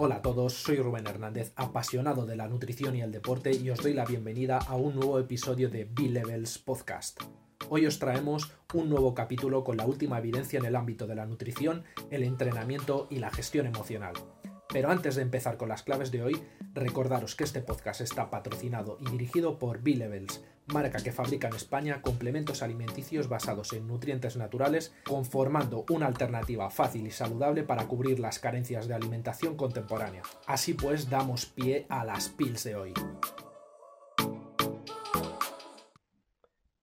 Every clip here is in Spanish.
Hola a todos, soy Rubén Hernández, apasionado de la nutrición y el deporte y os doy la bienvenida a un nuevo episodio de B-Levels Podcast. Hoy os traemos un nuevo capítulo con la última evidencia en el ámbito de la nutrición, el entrenamiento y la gestión emocional. Pero antes de empezar con las claves de hoy, recordaros que este podcast está patrocinado y dirigido por B-Levels, marca que fabrica en España complementos alimenticios basados en nutrientes naturales, conformando una alternativa fácil y saludable para cubrir las carencias de alimentación contemporánea. Así pues, damos pie a las pills de hoy.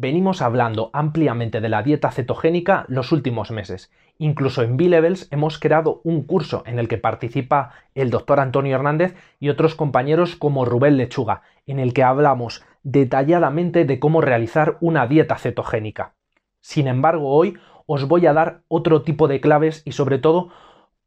Venimos hablando ampliamente de la dieta cetogénica los últimos meses. Incluso en B-Levels hemos creado un curso en el que participa el doctor Antonio Hernández y otros compañeros como Rubén Lechuga, en el que hablamos detalladamente de cómo realizar una dieta cetogénica. Sin embargo, hoy os voy a dar otro tipo de claves y sobre todo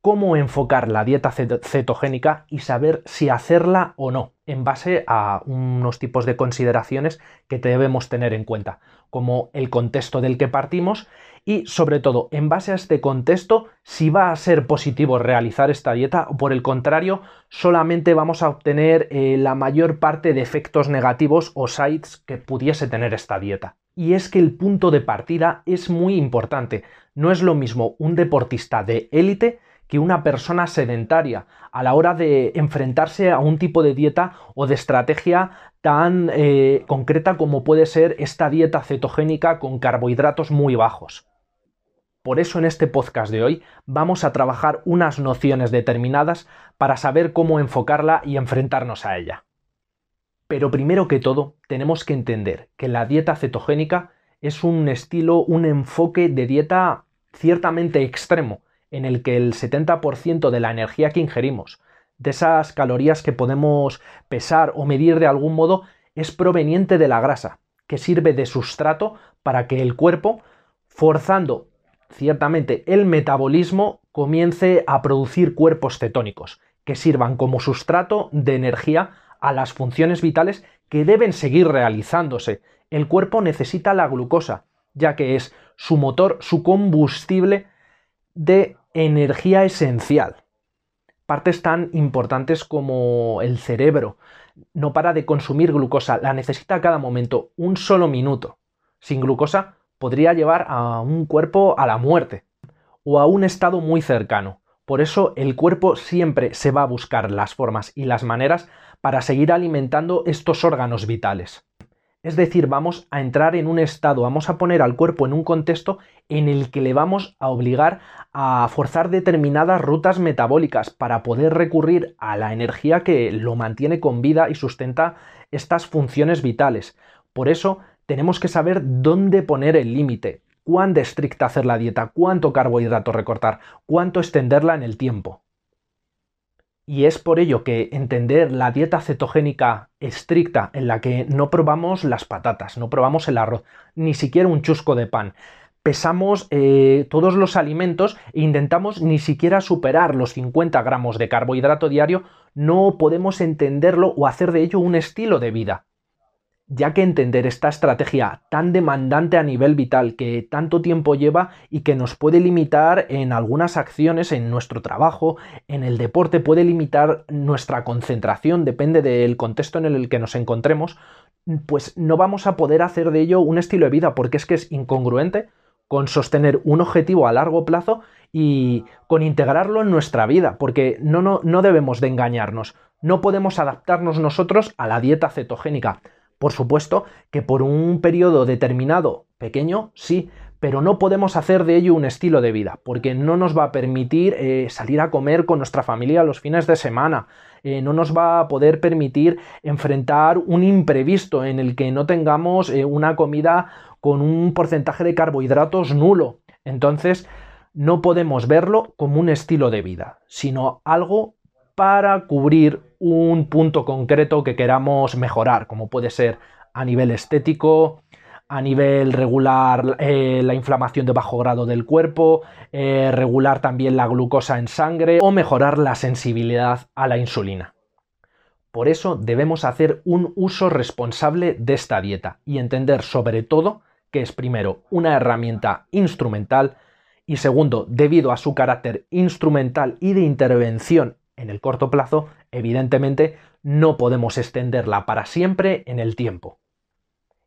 cómo enfocar la dieta cetogénica y saber si hacerla o no, en base a unos tipos de consideraciones que debemos tener en cuenta, como el contexto del que partimos y sobre todo en base a este contexto si va a ser positivo realizar esta dieta o por el contrario solamente vamos a obtener eh, la mayor parte de efectos negativos o sites que pudiese tener esta dieta. Y es que el punto de partida es muy importante. No es lo mismo un deportista de élite que una persona sedentaria a la hora de enfrentarse a un tipo de dieta o de estrategia tan eh, concreta como puede ser esta dieta cetogénica con carbohidratos muy bajos. Por eso en este podcast de hoy vamos a trabajar unas nociones determinadas para saber cómo enfocarla y enfrentarnos a ella. Pero primero que todo tenemos que entender que la dieta cetogénica es un estilo, un enfoque de dieta ciertamente extremo, en el que el 70% de la energía que ingerimos, de esas calorías que podemos pesar o medir de algún modo, es proveniente de la grasa, que sirve de sustrato para que el cuerpo, forzando ciertamente el metabolismo, comience a producir cuerpos cetónicos, que sirvan como sustrato de energía a las funciones vitales que deben seguir realizándose. El cuerpo necesita la glucosa, ya que es su motor, su combustible de energía esencial. Partes tan importantes como el cerebro no para de consumir glucosa, la necesita a cada momento, un solo minuto. Sin glucosa podría llevar a un cuerpo a la muerte o a un estado muy cercano. Por eso el cuerpo siempre se va a buscar las formas y las maneras para seguir alimentando estos órganos vitales. Es decir, vamos a entrar en un estado, vamos a poner al cuerpo en un contexto en el que le vamos a obligar a forzar determinadas rutas metabólicas para poder recurrir a la energía que lo mantiene con vida y sustenta estas funciones vitales. Por eso tenemos que saber dónde poner el límite, cuán estricta hacer la dieta, cuánto carbohidrato recortar, cuánto extenderla en el tiempo. Y es por ello que entender la dieta cetogénica estricta en la que no probamos las patatas, no probamos el arroz, ni siquiera un chusco de pan, pesamos eh, todos los alimentos e intentamos ni siquiera superar los 50 gramos de carbohidrato diario, no podemos entenderlo o hacer de ello un estilo de vida ya que entender esta estrategia tan demandante a nivel vital que tanto tiempo lleva y que nos puede limitar en algunas acciones, en nuestro trabajo, en el deporte, puede limitar nuestra concentración, depende del contexto en el que nos encontremos, pues no vamos a poder hacer de ello un estilo de vida porque es que es incongruente con sostener un objetivo a largo plazo y con integrarlo en nuestra vida, porque no, no, no debemos de engañarnos, no podemos adaptarnos nosotros a la dieta cetogénica por supuesto que por un periodo determinado, pequeño, sí, pero no podemos hacer de ello un estilo de vida, porque no nos va a permitir eh, salir a comer con nuestra familia los fines de semana, eh, no nos va a poder permitir enfrentar un imprevisto en el que no tengamos eh, una comida con un porcentaje de carbohidratos nulo. Entonces, no podemos verlo como un estilo de vida, sino algo para cubrir un punto concreto que queramos mejorar, como puede ser a nivel estético, a nivel regular eh, la inflamación de bajo grado del cuerpo, eh, regular también la glucosa en sangre o mejorar la sensibilidad a la insulina. Por eso debemos hacer un uso responsable de esta dieta y entender sobre todo que es primero una herramienta instrumental y segundo, debido a su carácter instrumental y de intervención en el corto plazo, evidentemente no podemos extenderla para siempre en el tiempo.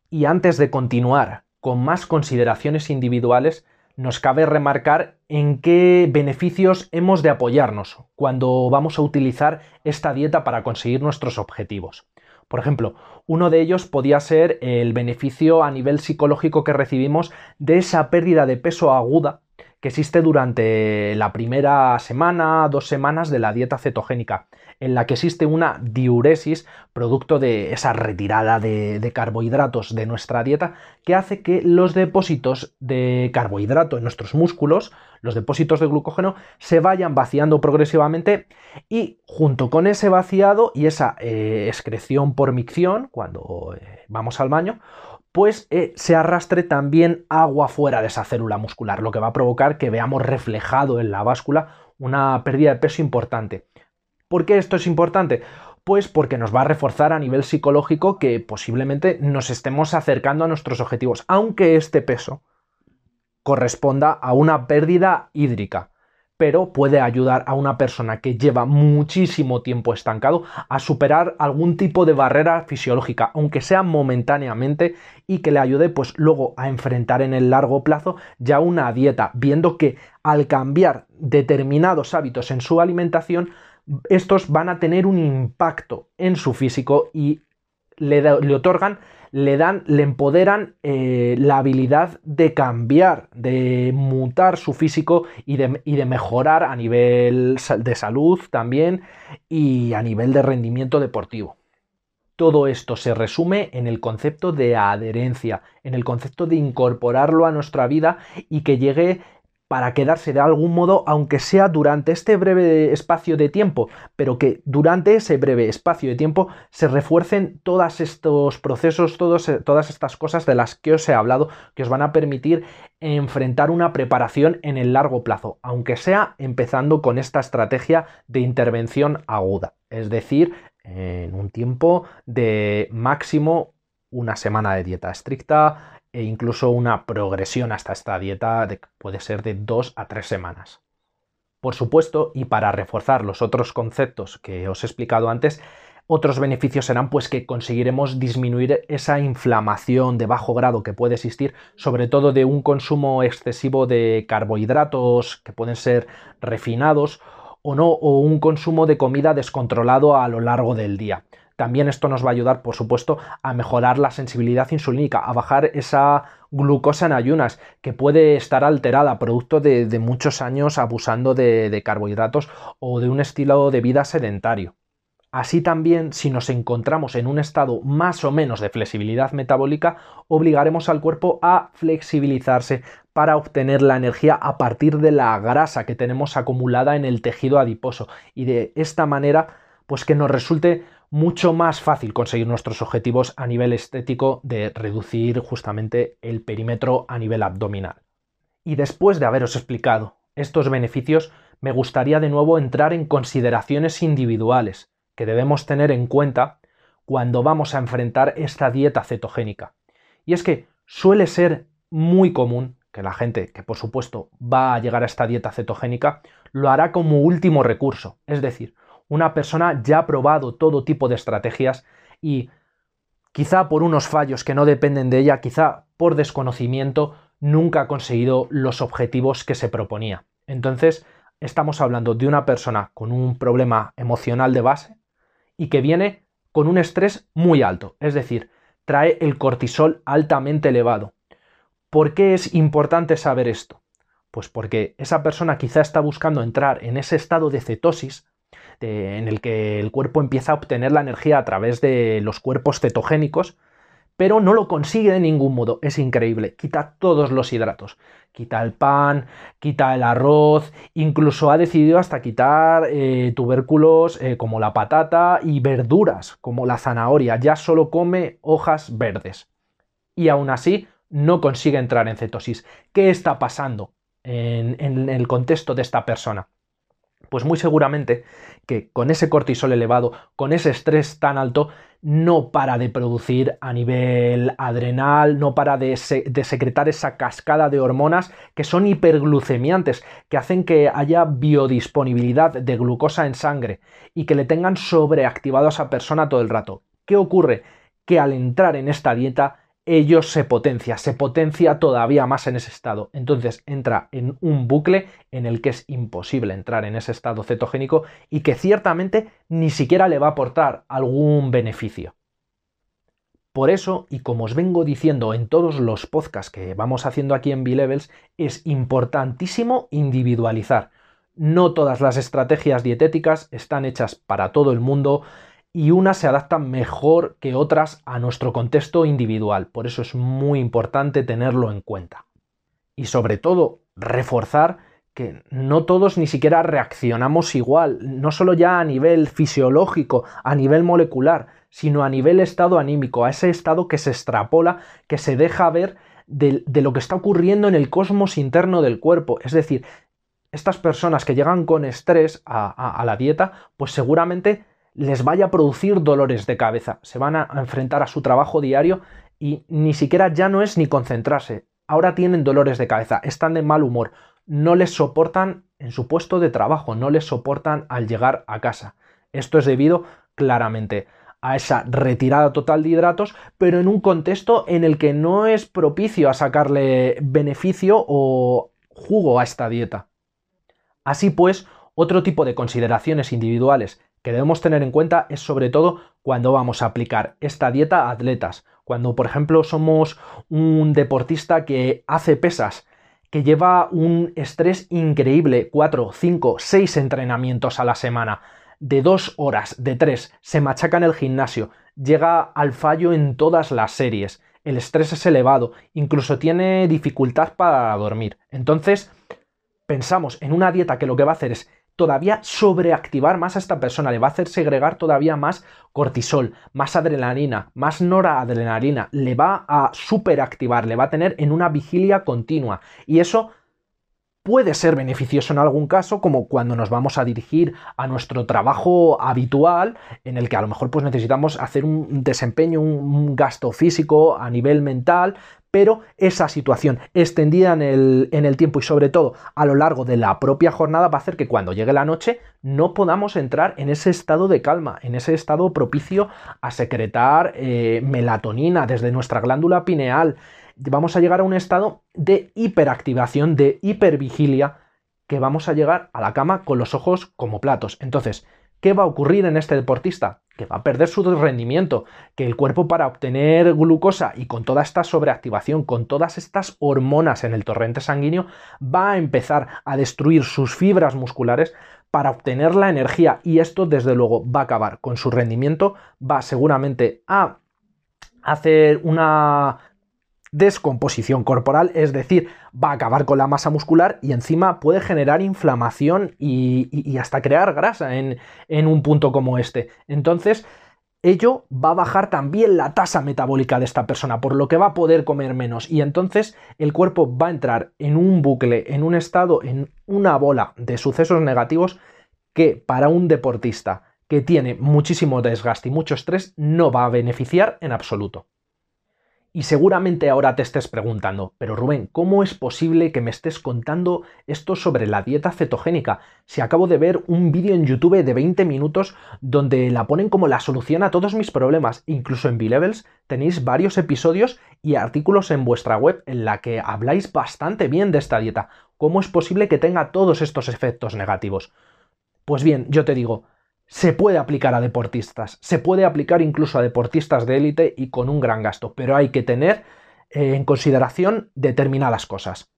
Y antes de continuar con más consideraciones individuales, nos cabe remarcar en qué beneficios hemos de apoyarnos cuando vamos a utilizar esta dieta para conseguir nuestros objetivos. Por ejemplo, uno de ellos podía ser el beneficio a nivel psicológico que recibimos de esa pérdida de peso aguda que existe durante la primera semana, dos semanas de la dieta cetogénica, en la que existe una diuresis, producto de esa retirada de, carbohidratos de nuestra dieta, que hace que los depósitos de carbohidrato en nuestros músculos, los depósitos de glucógeno, se vayan vaciando progresivamente y junto con ese vaciado y esa eh, excreción por micción, cuando eh, vamos al baño, pues eh, se arrastre también agua fuera de esa célula muscular, lo que va a provocar que veamos reflejado en la báscula una pérdida de peso importante. ¿Por qué esto es importante? Pues porque nos va a reforzar a nivel psicológico que posiblemente nos estemos acercando a nuestros objetivos, aunque este peso corresponda a una pérdida hídrica pero puede ayudar a una persona que lleva muchísimo tiempo estancado a superar algún tipo de barrera fisiológica, aunque sea momentáneamente, y que le ayude pues luego a enfrentar en el largo plazo ya una dieta, viendo que al cambiar determinados hábitos en su alimentación, estos van a tener un impacto en su físico y le, le otorgan le dan, le empoderan eh, la habilidad de cambiar, de mutar su físico y de, y de mejorar a nivel de salud también y a nivel de rendimiento deportivo. Todo esto se resume en el concepto de adherencia, en el concepto de incorporarlo a nuestra vida y que llegue para quedarse de algún modo, aunque sea durante este breve espacio de tiempo, pero que durante ese breve espacio de tiempo se refuercen todos estos procesos, todas estas cosas de las que os he hablado, que os van a permitir enfrentar una preparación en el largo plazo, aunque sea empezando con esta estrategia de intervención aguda, es decir, en un tiempo de máximo una semana de dieta estricta, e incluso una progresión hasta esta dieta de, puede ser de dos a tres semanas. Por supuesto, y para reforzar los otros conceptos que os he explicado antes, otros beneficios serán pues que conseguiremos disminuir esa inflamación de bajo grado que puede existir, sobre todo de un consumo excesivo de carbohidratos que pueden ser refinados o no, o un consumo de comida descontrolado a lo largo del día. También esto nos va a ayudar, por supuesto, a mejorar la sensibilidad insulínica, a bajar esa glucosa en ayunas que puede estar alterada producto de, muchos años abusando de, de carbohidratos o de un estilo de vida sedentario. Así también, si nos encontramos en un estado más o menos de flexibilidad metabólica, obligaremos al cuerpo a flexibilizarse para obtener la energía a partir de la grasa que tenemos acumulada en el tejido adiposo y de esta manera pues que nos resulte mucho más fácil conseguir nuestros objetivos a nivel estético de reducir justamente el perímetro a nivel abdominal. Y después de haberos explicado estos beneficios, me gustaría de nuevo entrar en consideraciones individuales que debemos tener en cuenta cuando vamos a enfrentar esta dieta cetogénica. Y es que suele ser muy común que la gente que por supuesto va a llegar a esta dieta cetogénica lo hará como último recurso, es decir, una persona ya ha probado todo tipo de estrategias y quizá por unos fallos que no dependen de ella, quizá por desconocimiento, nunca ha conseguido los objetivos que se proponía. Entonces, estamos hablando de una persona con un problema emocional de base y que viene con un estrés muy alto, es decir, trae el cortisol altamente elevado. ¿Por qué es importante saber esto? Pues porque esa persona quizá está buscando entrar en ese estado de cetosis en el que el cuerpo empieza a obtener la energía a través de los cuerpos cetogénicos, pero no lo consigue de ningún modo. Es increíble. Quita todos los hidratos. Quita el pan, quita el arroz, incluso ha decidido hasta quitar eh, tubérculos eh, como la patata y verduras como la zanahoria. Ya solo come hojas verdes. Y aún así no consigue entrar en cetosis. ¿Qué está pasando en el contexto de esta persona? Pues muy seguramente que con ese cortisol elevado, con ese estrés tan alto, no para de producir a nivel adrenal, no para de, secretar esa cascada de hormonas que son hiperglucemiantes, que hacen que haya biodisponibilidad de glucosa en sangre y que le tengan sobreactivado a esa persona todo el rato. ¿Qué ocurre? Que al entrar en esta dieta ello se potencia, se potencia todavía más en ese estado. Entonces entra en un bucle en el que es imposible entrar en ese estado cetogénico y que ciertamente ni siquiera le va a aportar algún beneficio. Por eso, y como os vengo diciendo en todos los podcasts que vamos haciendo aquí en B-Levels, es importantísimo individualizar. No todas las estrategias dietéticas están hechas para todo el mundo, y unas se adaptan mejor que otras a nuestro contexto individual. Por eso es muy importante tenerlo en cuenta. Y sobre todo, reforzar que no todos ni siquiera reaccionamos igual, no solo ya a nivel fisiológico, a nivel molecular, sino a nivel estado anímico, a ese estado que se extrapola, que se deja ver de, lo que está ocurriendo en el cosmos interno del cuerpo. Es decir, estas personas que llegan con estrés a la dieta, pues seguramente les vaya a producir dolores de cabeza, se van a enfrentar a su trabajo diario y ni siquiera ya no es ni concentrarse, ahora tienen dolores de cabeza, están de mal humor, no les soportan en su puesto de trabajo, no les soportan al llegar a casa. Esto es debido claramente a esa retirada total de hidratos, pero en un contexto en el que no es propicio a sacarle beneficio o jugo a esta dieta. Así pues, otro tipo de consideraciones individuales que debemos tener en cuenta es sobre todo cuando vamos a aplicar esta dieta a atletas. Cuando, por ejemplo, somos un deportista que hace pesas, que lleva un estrés increíble, 4, 5, 6 entrenamientos a la semana, de 2 horas, de 3, se machaca en el gimnasio, llega al fallo en todas las series, el estrés es elevado, incluso tiene dificultad para dormir. Entonces, pensamos en una dieta que lo que va a hacer es todavía sobreactivar más a esta persona, le va a hacer segregar todavía más cortisol, más adrenalina, más noradrenalina, le va a superactivar, le va a tener en una vigilia continua. Y eso puede ser beneficioso en algún caso, como cuando nos vamos a dirigir a nuestro trabajo habitual, en el que a lo mejor pues necesitamos hacer un desempeño, un gasto físico a nivel mental, pero esa situación extendida en el, tiempo y sobre todo a lo largo de la propia jornada va a hacer que cuando llegue la noche no podamos entrar en ese estado de calma, en ese estado propicio a secretar eh, melatonina desde nuestra glándula pineal. Vamos a llegar a un estado de hiperactivación, de hipervigilia, que vamos a llegar a la cama con los ojos como platos. Entonces, ¿qué va a ocurrir en este deportista? que va a perder su rendimiento, que el cuerpo para obtener glucosa y con toda esta sobreactivación, con todas estas hormonas en el torrente sanguíneo, va a empezar a destruir sus fibras musculares para obtener la energía y esto desde luego va a acabar con su rendimiento, va seguramente a hacer una descomposición corporal, es decir, va a acabar con la masa muscular y encima puede generar inflamación y, hasta crear grasa en, en un punto como este. Entonces, ello va a bajar también la tasa metabólica de esta persona, por lo que va a poder comer menos y entonces el cuerpo va a entrar en un bucle, en un estado, en una bola de sucesos negativos que para un deportista que tiene muchísimo desgaste y mucho estrés no va a beneficiar en absoluto. Y seguramente ahora te estés preguntando, pero Rubén, ¿cómo es posible que me estés contando esto sobre la dieta cetogénica? Si acabo de ver un vídeo en YouTube de 20 minutos donde la ponen como la solución a todos mis problemas. Incluso en B-Levels tenéis varios episodios y artículos en vuestra web en la que habláis bastante bien de esta dieta. ¿Cómo es posible que tenga todos estos efectos negativos? Pues bien, yo te digo, se puede aplicar a deportistas, se puede aplicar incluso a deportistas de élite y con un gran gasto, pero hay que tener eh, en consideración determinadas cosas.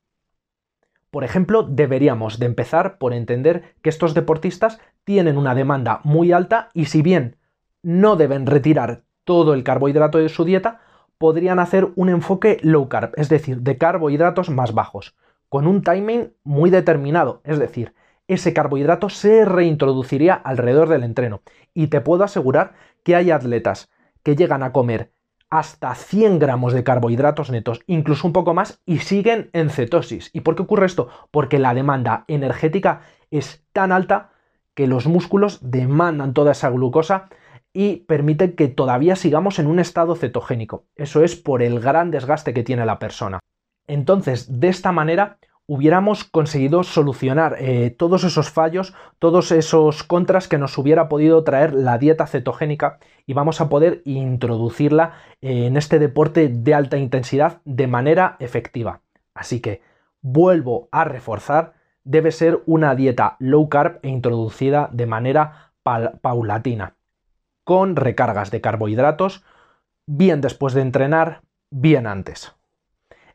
Por ejemplo, deberíamos de empezar por entender que estos deportistas tienen una demanda muy alta y si bien no deben retirar todo el carbohidrato de su dieta, podrían hacer un enfoque low carb, es decir, de carbohidratos más bajos, con un timing muy determinado, es decir, ese carbohidrato se reintroduciría alrededor del entreno. Y te puedo asegurar que hay atletas que llegan a comer hasta 100 gramos de carbohidratos netos, incluso un poco más, y siguen en cetosis. ¿Y por qué ocurre esto? Porque la demanda energética es tan alta que los músculos demandan toda esa glucosa y permite que todavía sigamos en un estado cetogénico. Eso es por el gran desgaste que tiene la persona. Entonces, de esta manera, hubiéramos conseguido solucionar eh, todos esos fallos, todos esos contras que nos hubiera podido traer la dieta cetogénica y vamos a poder introducirla en este deporte de alta intensidad de manera efectiva. Así que vuelvo a reforzar, debe ser una dieta low carb e introducida de manera paulatina, con recargas de carbohidratos, bien después de entrenar, bien antes.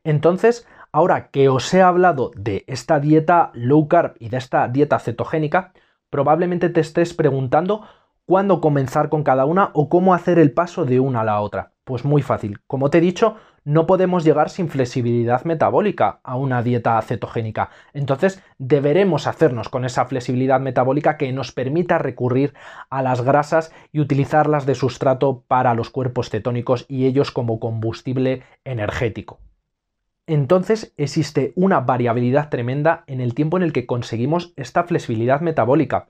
Entonces, Ahora que os he hablado de esta dieta low carb y de esta dieta cetogénica, probablemente te estés preguntando cuándo comenzar con cada una o cómo hacer el paso de una a la otra. Pues muy fácil. Como te he dicho, no podemos llegar sin flexibilidad metabólica a una dieta cetogénica. Entonces deberemos hacernos con esa flexibilidad metabólica que nos permita recurrir a las grasas y utilizarlas de sustrato para los cuerpos cetónicos y ellos como combustible energético entonces existe una variabilidad tremenda en el tiempo en el que conseguimos esta flexibilidad metabólica.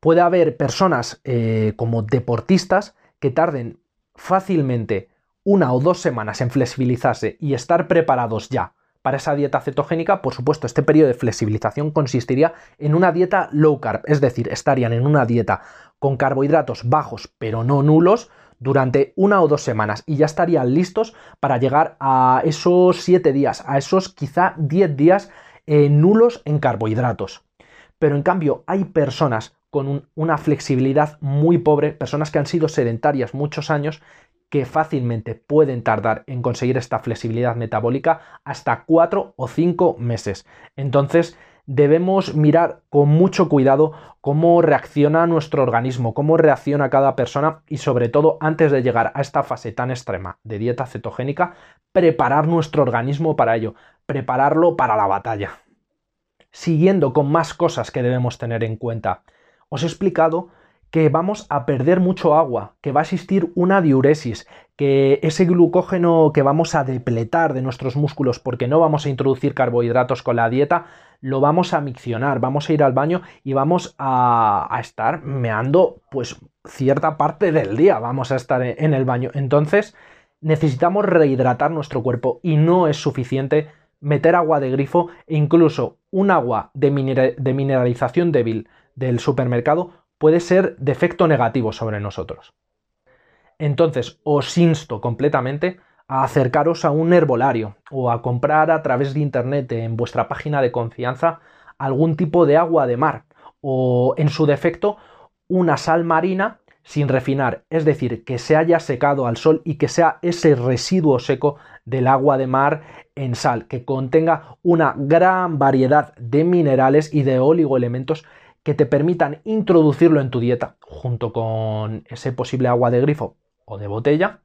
Puede haber personas eh, como deportistas que tarden fácilmente una o dos semanas en flexibilizarse y estar preparados ya para esa dieta cetogénica, por supuesto, este periodo de flexibilización consistiría en una dieta low carb, es decir, estarían en una dieta con carbohidratos bajos pero no nulos, durante una o dos semanas y ya estarían listos para llegar a esos 7 días, a esos quizá 10 días eh, nulos en carbohidratos. Pero en cambio hay personas con una flexibilidad muy pobre, personas que han sido sedentarias muchos años, que fácilmente pueden tardar en conseguir esta flexibilidad metabólica hasta 4 o 5 meses. Entonces, debemos mirar con mucho cuidado cómo reacciona nuestro organismo, cómo reacciona cada persona y sobre todo antes de llegar a esta fase tan extrema de dieta cetogénica, preparar nuestro organismo para ello, prepararlo para la batalla. Siguiendo con más cosas que debemos tener en cuenta, os he explicado que vamos a perder mucho agua, que va a existir una diuresis, que ese glucógeno que vamos a depletar de nuestros músculos porque no vamos a introducir carbohidratos con la dieta, lo vamos a miccionar, vamos a ir al baño y vamos a, estar meando pues cierta parte del día, vamos a estar en el baño. Entonces necesitamos rehidratar nuestro cuerpo y no es suficiente meter agua de grifo e incluso un agua de mineralización débil del supermercado puede ser de efecto negativo sobre nosotros. Entonces os insto completamente a acercaros a un herbolario o a comprar a través de internet en vuestra página de confianza algún tipo de agua de mar o en su defecto una sal marina sin refinar, es decir, que se haya secado al sol y que sea ese residuo seco del agua de mar en sal, que contenga una gran variedad de minerales y de oligoelementos que te permitan introducirlo en tu dieta junto con ese posible agua de grifo o de botella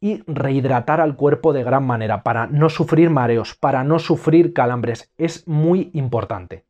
y rehidratar al cuerpo de gran manera para no sufrir mareos, para no sufrir calambres. Es muy importante.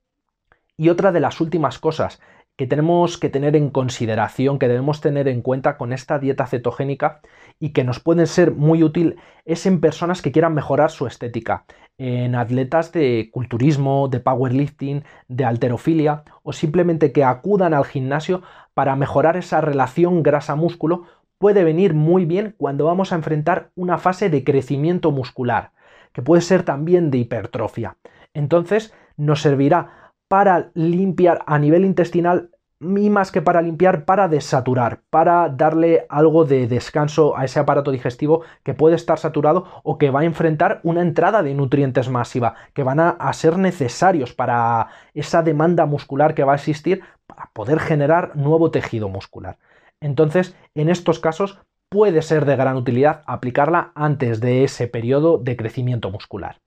Y otra de las últimas cosas que tenemos que tener en consideración, que debemos tener en cuenta con esta dieta cetogénica y que nos pueden ser muy útil es en personas que quieran mejorar su estética, en atletas de culturismo, de powerlifting, de alterofilia o simplemente que acudan al gimnasio para mejorar esa relación grasa-músculo puede venir muy bien cuando vamos a enfrentar una fase de crecimiento muscular, que puede ser también de hipertrofia. Entonces nos servirá para limpiar a nivel intestinal y más que para limpiar, para desaturar, para darle algo de descanso a ese aparato digestivo que puede estar saturado o que va a enfrentar una entrada de nutrientes masiva, que van a, a, ser necesarios para esa demanda muscular que va a existir para poder generar nuevo tejido muscular. Entonces, en estos casos puede ser de gran utilidad aplicarla antes de ese periodo de crecimiento muscular.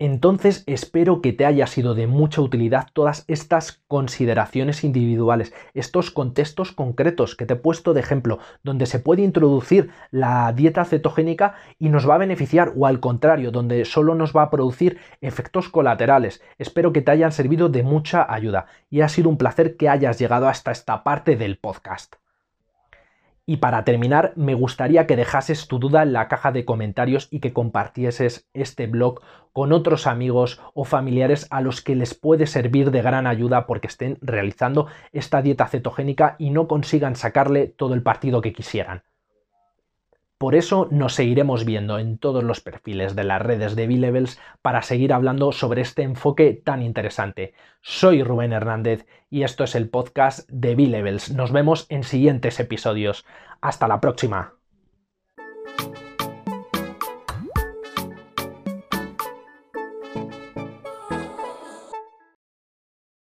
Entonces espero que te haya sido de mucha utilidad todas estas consideraciones individuales, estos contextos concretos que te he puesto de ejemplo, donde se puede introducir la dieta cetogénica y nos va a beneficiar o al contrario, donde solo nos va a producir efectos colaterales. Espero que te hayan servido de mucha ayuda y ha sido un placer que hayas llegado hasta esta parte del podcast. Y para terminar, me gustaría que dejases tu duda en la caja de comentarios y que compartieses este blog con otros amigos o familiares a los que les puede servir de gran ayuda porque estén realizando esta dieta cetogénica y no consigan sacarle todo el partido que quisieran. Por eso nos seguiremos viendo en todos los perfiles de las redes de B-Levels para seguir hablando sobre este enfoque tan interesante. Soy Rubén Hernández y esto es el podcast de B-Levels. Nos vemos en siguientes episodios. Hasta la próxima.